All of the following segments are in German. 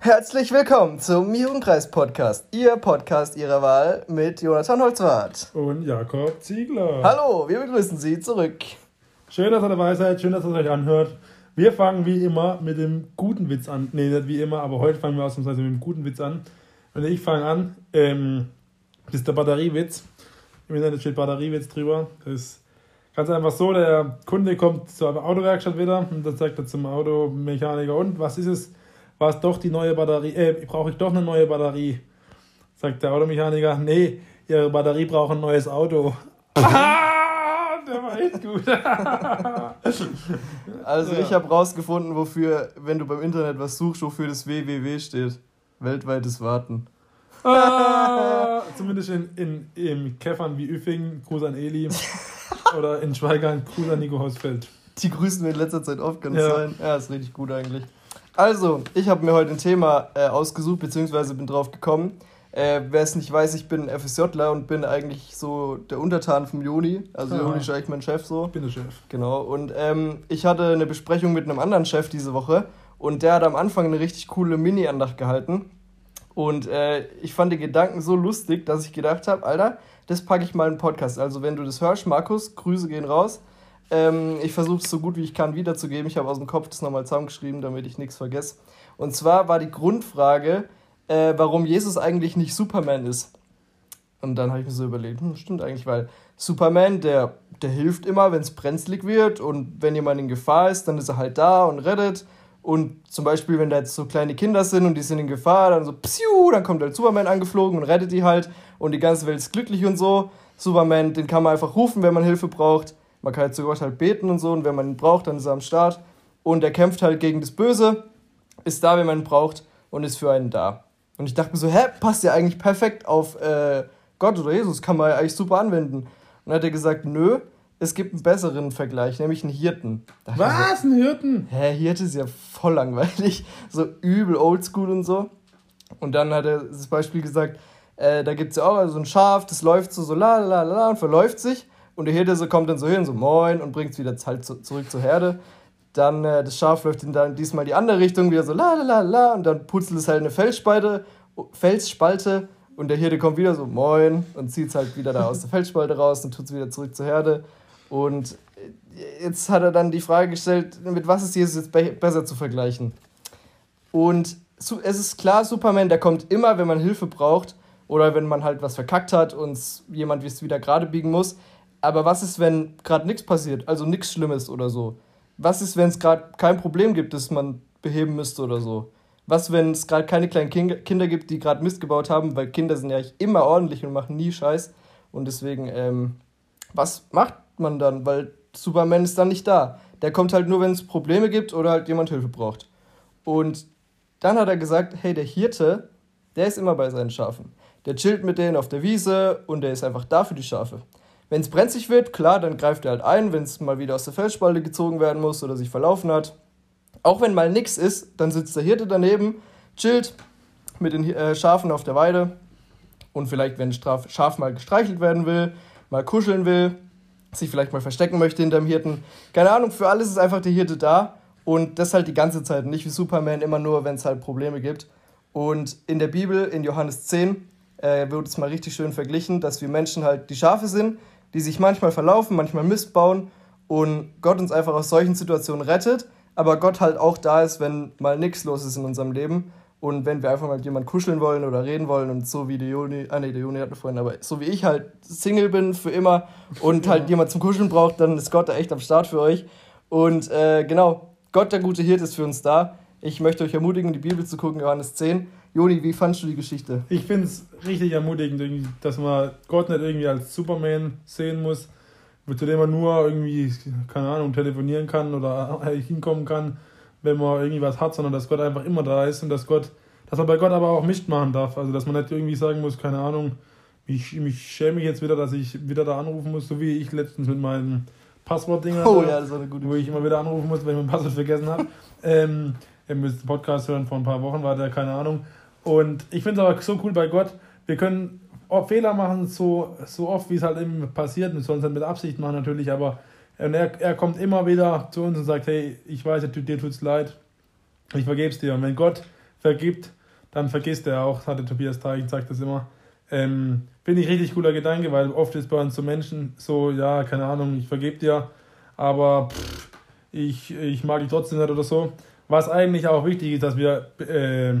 Herzlich willkommen zum Jugendkreis Podcast, Ihr Podcast Ihrer Wahl mit Jonathan Holzwart und Jakob Ziegler. Hallo, wir begrüßen Sie zurück. Schön, dass ihr dabei seid, schön, dass ihr es euch anhört. Wir fangen wie immer mit dem guten Witz an. Nee, nicht wie immer, aber heute fangen wir ausnahmsweise mit dem guten Witz an. Und ich fange an, ähm, das ist der Batteriewitz. Im Internet steht Batteriewitz drüber. Das ist ganz einfach so, der Kunde kommt zur Autowerkstatt wieder und dann sagt er zum Automechaniker, und was ist es? War es doch die neue Batterie, äh, brauche ich doch eine neue Batterie. Sagt der Automechaniker, nee, ihre Batterie braucht ein neues Auto. Ah, der war echt gut. also ja. ich habe rausgefunden, wofür, wenn du beim Internet was suchst, wofür das www steht. Weltweites Warten. Ah, zumindest in, in, in Käffern wie Üffing, Gruß an Eli. oder in Schweigern, Gruß an Nico Hausfeld. Die grüßen wir in letzter Zeit oft, kann ja. sein. Ja, ist richtig gut eigentlich. Also, ich habe mir heute ein Thema äh, ausgesucht, beziehungsweise bin drauf gekommen. Äh, Wer es nicht weiß, ich bin FSJler und bin eigentlich so der Untertan vom Juni. Also ja. Juni ist eigentlich mein Chef so. Ich bin der Chef. Genau. Und ähm, ich hatte eine Besprechung mit einem anderen Chef diese Woche und der hat am Anfang eine richtig coole Mini-Andacht gehalten. Und äh, ich fand die Gedanken so lustig, dass ich gedacht habe, Alter, das packe ich mal in den Podcast. Also wenn du das hörst, Markus, Grüße gehen raus. Ähm, ich versuche es so gut wie ich kann wiederzugeben. Ich habe aus dem Kopf das nochmal zusammengeschrieben, damit ich nichts vergesse. Und zwar war die Grundfrage, äh, warum Jesus eigentlich nicht Superman ist. Und dann habe ich mir so überlegt, hm, stimmt eigentlich, weil Superman, der, der hilft immer, wenn es brenzlig wird und wenn jemand in Gefahr ist, dann ist er halt da und rettet. Und zum Beispiel, wenn da jetzt so kleine Kinder sind und die sind in Gefahr, dann so psiu, dann kommt halt Superman angeflogen und rettet die halt und die ganze Welt ist glücklich und so. Superman, den kann man einfach rufen, wenn man Hilfe braucht. Man kann halt zu Gott halt beten und so und wenn man ihn braucht, dann ist er am Start. Und er kämpft halt gegen das Böse, ist da, wenn man ihn braucht und ist für einen da. Und ich dachte mir so, hä, passt ja eigentlich perfekt auf äh, Gott oder Jesus, kann man ja eigentlich super anwenden. Und dann hat er gesagt, nö, es gibt einen besseren Vergleich, nämlich einen Hirten. Was? So, ein Hirten? Hä, Hirte ist ja voll langweilig, so übel oldschool und so. Und dann hat er das Beispiel gesagt, äh, da gibt es ja auch so ein Schaf, das läuft so, so la la la und verläuft sich. Und der Hirte so kommt dann so hin, so moin und bringt es wieder halt zu, zurück zur Herde. Dann äh, das Schaf läuft in dann diesmal die andere Richtung, wieder so la la la la und dann putzelt es halt eine Felsspalte, Felsspalte und der Hirte kommt wieder so moin und zieht es halt wieder da aus der Felsspalte raus und tut es wieder zurück zur Herde. Und äh, jetzt hat er dann die Frage gestellt, mit was ist Jesus jetzt be besser zu vergleichen? Und es ist klar, Superman, der kommt immer, wenn man Hilfe braucht oder wenn man halt was verkackt hat und jemand es wieder gerade biegen muss. Aber was ist, wenn gerade nichts passiert, also nichts Schlimmes oder so? Was ist, wenn es gerade kein Problem gibt, das man beheben müsste oder so? Was, wenn es gerade keine kleinen Kinder gibt, die gerade Mist gebaut haben, weil Kinder sind ja eigentlich immer ordentlich und machen nie Scheiß. Und deswegen, ähm, was macht man dann? Weil Superman ist dann nicht da. Der kommt halt nur, wenn es Probleme gibt oder halt jemand Hilfe braucht. Und dann hat er gesagt, hey, der Hirte, der ist immer bei seinen Schafen. Der chillt mit denen auf der Wiese und der ist einfach da für die Schafe. Wenn es brenzlig wird, klar, dann greift er halt ein, wenn es mal wieder aus der Felsspalte gezogen werden muss oder sich verlaufen hat. Auch wenn mal nichts ist, dann sitzt der Hirte daneben, chillt mit den äh, Schafen auf der Weide und vielleicht, wenn ein Schaf mal gestreichelt werden will, mal kuscheln will, sich vielleicht mal verstecken möchte hinterm Hirten. Keine Ahnung, für alles ist einfach der Hirte da und das halt die ganze Zeit, nicht wie Superman immer nur, wenn es halt Probleme gibt. Und in der Bibel, in Johannes 10, äh, wird es mal richtig schön verglichen, dass wir Menschen halt die Schafe sind, die sich manchmal verlaufen, manchmal Mist bauen und Gott uns einfach aus solchen Situationen rettet, aber Gott halt auch da ist, wenn mal nichts los ist in unserem Leben und wenn wir einfach mal mit jemandem kuscheln wollen oder reden wollen und so wie die Juni, ah nee, die Juni hatten vorhin, aber so wie ich halt Single bin für immer und halt jemand zum Kuscheln braucht, dann ist Gott da echt am Start für euch. Und äh, genau, Gott, der gute Hirt, ist für uns da. Ich möchte euch ermutigen, die Bibel zu gucken, Johannes 10. Joni, wie fandest du die Geschichte? Ich finde es richtig ermutigend, dass man Gott nicht irgendwie als Superman sehen muss, zu dem man nur irgendwie, keine Ahnung, telefonieren kann oder hinkommen kann, wenn man irgendwie was hat, sondern dass Gott einfach immer da ist und dass Gott, dass man bei Gott aber auch Mist machen darf. Also dass man nicht irgendwie sagen muss, keine Ahnung, ich, ich schäme mich jetzt wieder, dass ich wieder da anrufen muss, so wie ich letztens mit meinem Passwortding oh, ja, wo ich immer wieder anrufen muss, wenn ich mein Passwort vergessen habe. ähm, ihr müsst den Podcast hören, vor ein paar Wochen war der, keine Ahnung. Und ich finde es aber so cool bei Gott, wir können Fehler machen, so, so oft wie es halt eben passiert. Wir sollen es nicht mit Absicht machen natürlich, aber er, er kommt immer wieder zu uns und sagt, hey, ich weiß, dir tut es leid, ich vergebe es dir. Und wenn Gott vergibt, dann vergisst er auch, hatte Tobias Teichen, sagt das immer. Ähm, Finde ich richtig cooler Gedanke, weil oft ist bei uns so Menschen so, ja, keine Ahnung, ich vergebe dir, aber pff, ich, ich mag dich trotzdem nicht oder so. Was eigentlich auch wichtig ist, dass wir äh,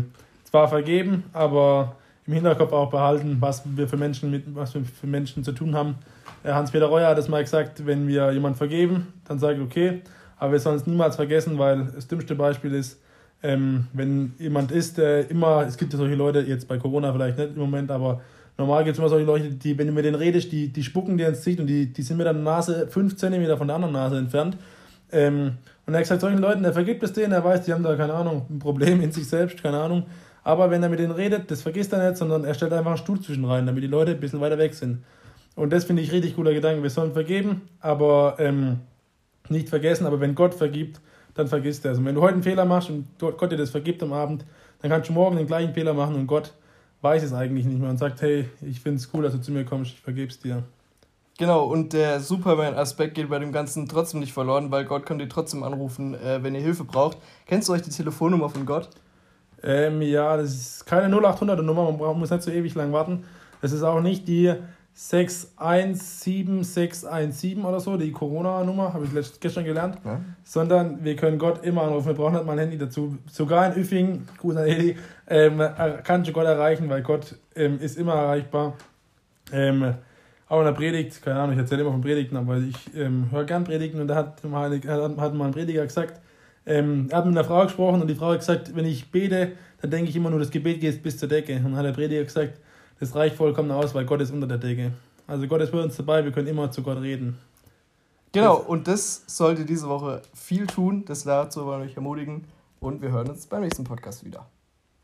zwar vergeben, aber im Hinterkopf auch behalten, was wir für Menschen mit was wir für Menschen zu tun haben. Äh, Hans-Peter Reuer hat es mal gesagt, wenn wir jemand vergeben, dann sage ich okay, aber wir sollen es niemals vergessen, weil das dümmste Beispiel ist, ähm, wenn jemand ist, der immer, es gibt ja solche Leute, jetzt bei Corona vielleicht nicht im Moment, aber normal gibt es immer solche Leute, die, wenn du mit denen redest, die, die spucken dir ins Gesicht und die, die sind mit der Nase 5 cm von der anderen Nase entfernt. Ähm, und er hat gesagt, solchen Leuten, der vergibt es denen, er weiß, die haben da, keine Ahnung, ein Problem in sich selbst, keine Ahnung. Aber wenn er mit denen redet, das vergisst er nicht, sondern er stellt einfach einen Stuhl zwischen rein, damit die Leute ein bisschen weiter weg sind. Und das finde ich richtig cooler Gedanke. Wir sollen vergeben, aber ähm, nicht vergessen. Aber wenn Gott vergibt, dann vergisst er es. Und wenn du heute einen Fehler machst und Gott dir das vergibt am Abend, dann kannst du morgen den gleichen Fehler machen und Gott weiß es eigentlich nicht mehr und sagt, hey, ich finde es cool, dass du zu mir kommst, ich vergebe es dir. Genau, und der Superman-Aspekt geht bei dem Ganzen trotzdem nicht verloren, weil Gott kann dir trotzdem anrufen, äh, wenn ihr Hilfe braucht. Kennst du euch die Telefonnummer von Gott? Ähm, ja, das ist keine 0800er Nummer, man braucht, muss nicht so ewig lang warten. Das ist auch nicht die 617617 oder so, die Corona-Nummer, habe ich gestern gelernt, ja. sondern wir können Gott immer anrufen, wir brauchen nicht mal ein Handy dazu. Sogar in Üffing, Gruß an Edi, ähm, kannst du Gott erreichen, weil Gott ähm, ist immer erreichbar. Ähm, auch in der Predigt, keine Ahnung, ich erzähle immer von Predigten, aber ich ähm, höre gern Predigten und da hat mal, hat mal ein Prediger gesagt, ähm, er hat mit einer Frau gesprochen und die Frau hat gesagt, wenn ich bete, dann denke ich immer nur, das Gebet geht bis zur Decke. Und dann hat der Prediger gesagt, das reicht vollkommen aus, weil Gott ist unter der Decke. Also Gott ist bei uns dabei, wir können immer zu Gott reden. Genau, und das sollte diese Woche viel tun. Das dazu wollen wir euch ermutigen. Und wir hören uns beim nächsten Podcast wieder.